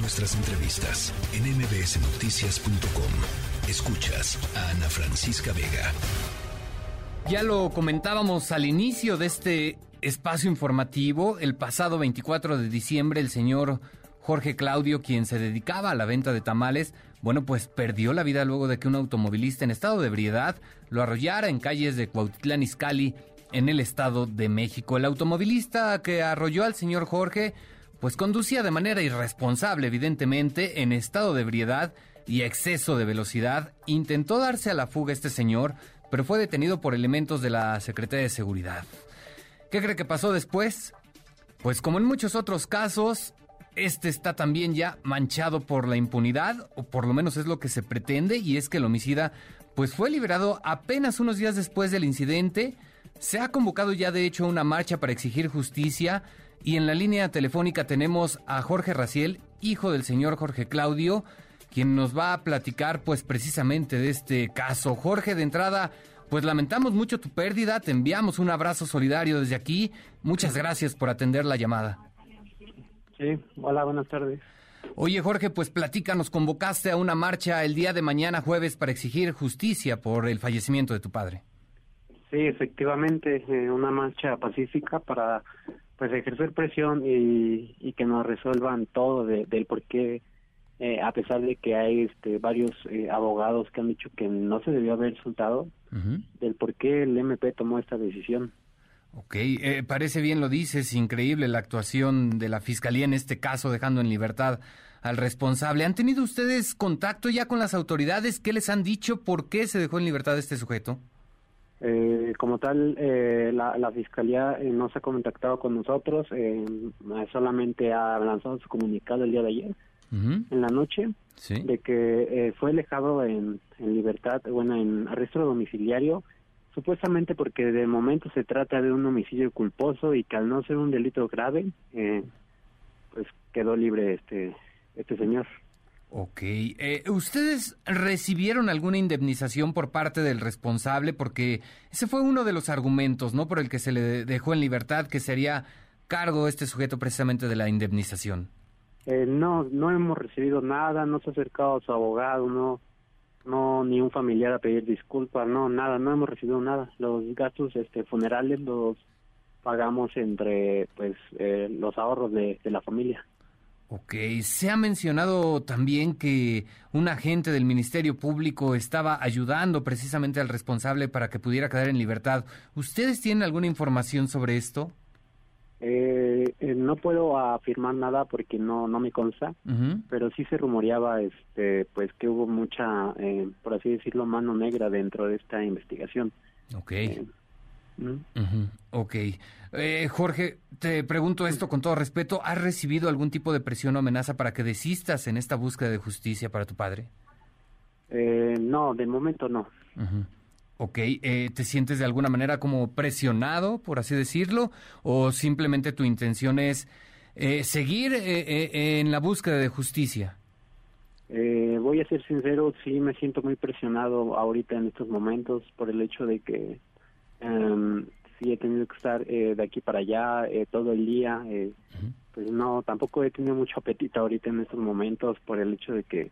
Nuestras entrevistas en mbsnoticias.com. Escuchas a Ana Francisca Vega. Ya lo comentábamos al inicio de este espacio informativo. El pasado 24 de diciembre, el señor Jorge Claudio, quien se dedicaba a la venta de tamales, bueno, pues perdió la vida luego de que un automovilista en estado de ebriedad lo arrollara en calles de Cuautitlán Izcalli, en el estado de México. El automovilista que arrolló al señor Jorge pues conducía de manera irresponsable, evidentemente, en estado de ebriedad y exceso de velocidad. Intentó darse a la fuga este señor, pero fue detenido por elementos de la Secretaría de Seguridad. ¿Qué cree que pasó después? Pues como en muchos otros casos, este está también ya manchado por la impunidad, o por lo menos es lo que se pretende, y es que el homicida pues fue liberado apenas unos días después del incidente. Se ha convocado ya de hecho una marcha para exigir justicia y en la línea telefónica tenemos a Jorge Raciel, hijo del señor Jorge Claudio, quien nos va a platicar pues precisamente de este caso. Jorge, de entrada, pues lamentamos mucho tu pérdida, te enviamos un abrazo solidario desde aquí. Muchas gracias por atender la llamada. Sí, hola, buenas tardes. Oye Jorge, pues platícanos, convocaste a una marcha el día de mañana jueves para exigir justicia por el fallecimiento de tu padre. Sí, efectivamente, eh, una marcha pacífica para pues ejercer presión y, y que nos resuelvan todo del por qué, eh, a pesar de que hay este, varios eh, abogados que han dicho que no se debió haber soltado, del por qué el MP tomó esta decisión. Ok, eh, parece bien lo dices, increíble la actuación de la Fiscalía en este caso, dejando en libertad al responsable. ¿Han tenido ustedes contacto ya con las autoridades? ¿Qué les han dicho? ¿Por qué se dejó en libertad este sujeto? Eh, como tal, eh, la, Fiscalía eh, no se ha contactado con nosotros, eh, solamente ha lanzado su comunicado el día de ayer, en la noche, de que fue dejado en, en libertad, bueno, en arresto domiciliario, supuestamente porque de momento se trata de un homicidio culposo y que al no ser un delito grave, pues quedó libre este, este señor. Ok. Eh, ¿Ustedes recibieron alguna indemnización por parte del responsable? Porque ese fue uno de los argumentos, ¿no? Por el que se le dejó en libertad, que sería cargo este sujeto precisamente de la indemnización. Eh, no, no hemos recibido nada, no se ha acercado a su abogado, no, no, ni un familiar a pedir disculpas, no, nada, no hemos recibido nada. Los gastos este, funerales los pagamos entre, pues, eh, los ahorros de la familia. Ok, se ha mencionado también que un agente del Ministerio Público estaba ayudando precisamente al responsable para que pudiera quedar en libertad. ¿Ustedes tienen alguna información sobre esto? Eh, eh no puedo afirmar nada porque no no me consta, pero sí se rumoreaba, este, pues que hubo mucha, eh, por así decirlo, mano negra dentro de esta investigación. Ok. Eh, Ok. Eh, Jorge, te pregunto esto con todo respeto. ¿Has recibido algún tipo de presión o amenaza para que desistas en esta búsqueda de justicia para tu padre? Eh, no, de momento no. Ok, eh, ¿te sientes de alguna manera como presionado, por así decirlo? ¿O simplemente tu intención es seguir en la búsqueda de justicia? voy a ser sincero, sí me siento muy presionado ahorita en estos momentos por el hecho de que Um, sí he tenido que estar eh, de aquí para allá eh, todo el día. Eh, Pues no, tampoco he tenido mucho apetito ahorita en estos momentos por el hecho de que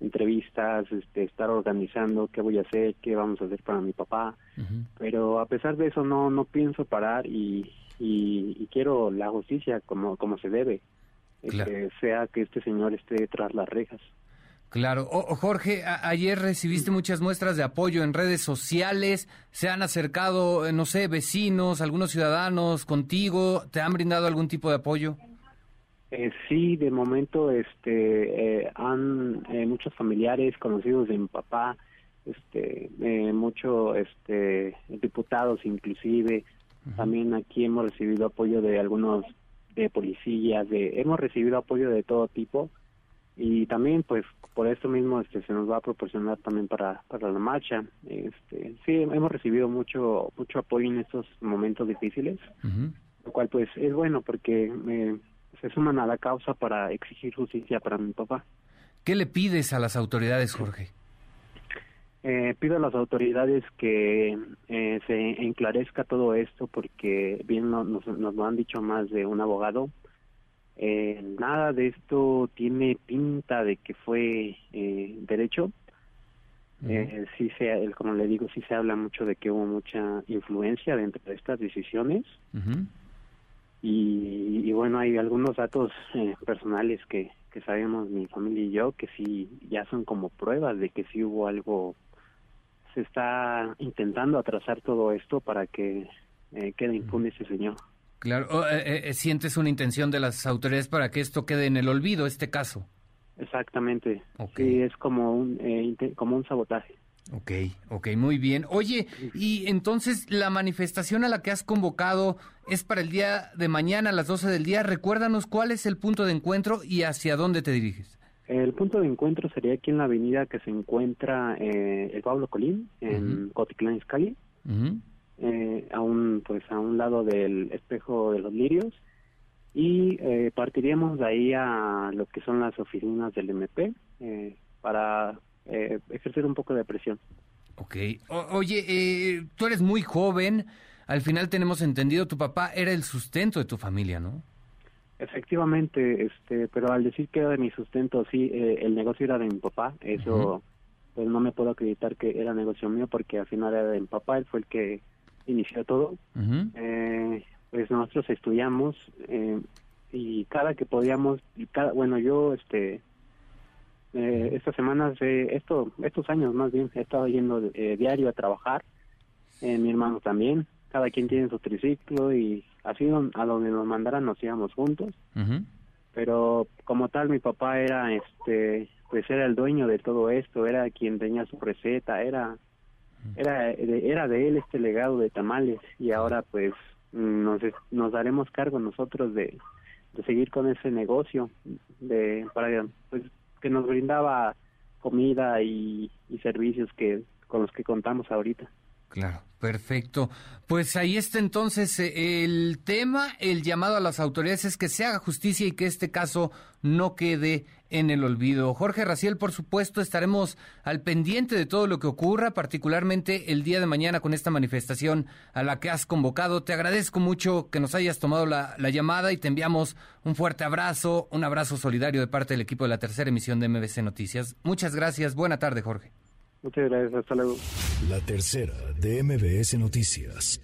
entrevistas, este, estar organizando qué voy a hacer, qué vamos a hacer para mi papá. Pero a pesar de eso no no pienso parar y, y, quiero la justicia como como se debe. Que sea que este señor esté tras las rejas. Claro. Jorge, ayer recibiste muchas muestras de apoyo en redes sociales. ¿Se han acercado, eh, no sé, vecinos, algunos ciudadanos contigo? ¿Te han brindado algún tipo de apoyo? Eh, sí, de momento este, eh, han eh, muchos familiares conocidos de mi papá, este, muchos este, diputados inclusive. También aquí hemos recibido apoyo de algunos de policías, de, hemos recibido apoyo de todo tipo y también pues por esto mismo este se nos va a proporcionar también para para la marcha. Este sí hemos recibido mucho mucho apoyo en estos momentos difíciles lo cual pues es bueno porque eh, se suman a la causa para exigir justicia para mi papá. Qué le pides a las autoridades Jorge eh, pido a las autoridades que eh, se enclarezca todo esto porque bien nos, nos lo han dicho más de un abogado Eh, nada de esto tiene pinta de que fue eh, derecho. Eh, sí se, como le digo, sí se habla mucho de que hubo mucha influencia dentro de estas decisiones. y, bueno, hay algunos datos eh, personales que, que sabemos mi familia y yo que sí ya son como pruebas de que sí hubo algo, se está intentando atrasar todo esto para que eh, quede impune ese señor. Claro, oh, eh, sientes una intención de las autoridades para que esto quede en el olvido, este caso. Exactamente. Sí, es como un, eh, como un sabotaje. Ok, ok, muy bien. Oye, y entonces la manifestación a la que has convocado es para el día de mañana a las 12 del día. Recuérdanos cuál es el punto de encuentro y hacia dónde te diriges. El punto de encuentro sería aquí en la avenida que se encuentra eh, el Pablo Colín, en Cotitlán Iscali, eh, a, un, pues, a un lado del espejo de los lirios y eh, partiríamos de ahí a lo que son las oficinas del MP eh, para eh, ejercer un poco de presión. Ok. oye, tú eres muy joven, al final tenemos entendido, tu papá era el sustento de tu familia, ¿no? Efectivamente, este, pero al decir que era de mi sustento, sí, el negocio era de mi papá, eso pues no me puedo acreditar que era negocio mío porque al final era de mi papá, él fue el que inició todo. Pues nosotros estudiamos eh, y cada que podíamos, cada, bueno, yo este eh, estas semanas, eh, esto, estos años más bien, he estado yendo eh, diario a trabajar, mi hermano también, cada quien tiene su triciclo y así a donde nos mandaran nos íbamos juntos, pero como tal mi papá era, este, pues era el dueño de todo esto, era quien tenía su receta, era, era, era de él este legado de tamales y ahora pues nos, nos daremos cargo nosotros de, de seguir con ese negocio de para pues, que nos brindaba comida y, y servicios que con los que contamos ahorita. Claro, perfecto. Pues ahí está entonces eh, el tema, el llamado a las autoridades es que se haga justicia y que este caso no quede en el olvido. Jorge Raciel, por supuesto, estaremos al pendiente de todo lo que ocurra, particularmente el día de mañana con esta manifestación a la que has convocado. Te agradezco mucho que nos hayas tomado la, la llamada y te enviamos un fuerte abrazo, un abrazo solidario de parte del equipo de la tercera emisión de MBC Noticias. Muchas gracias. Buena tarde, Jorge. Muchas gracias, hasta luego. La tercera de MBS Noticias.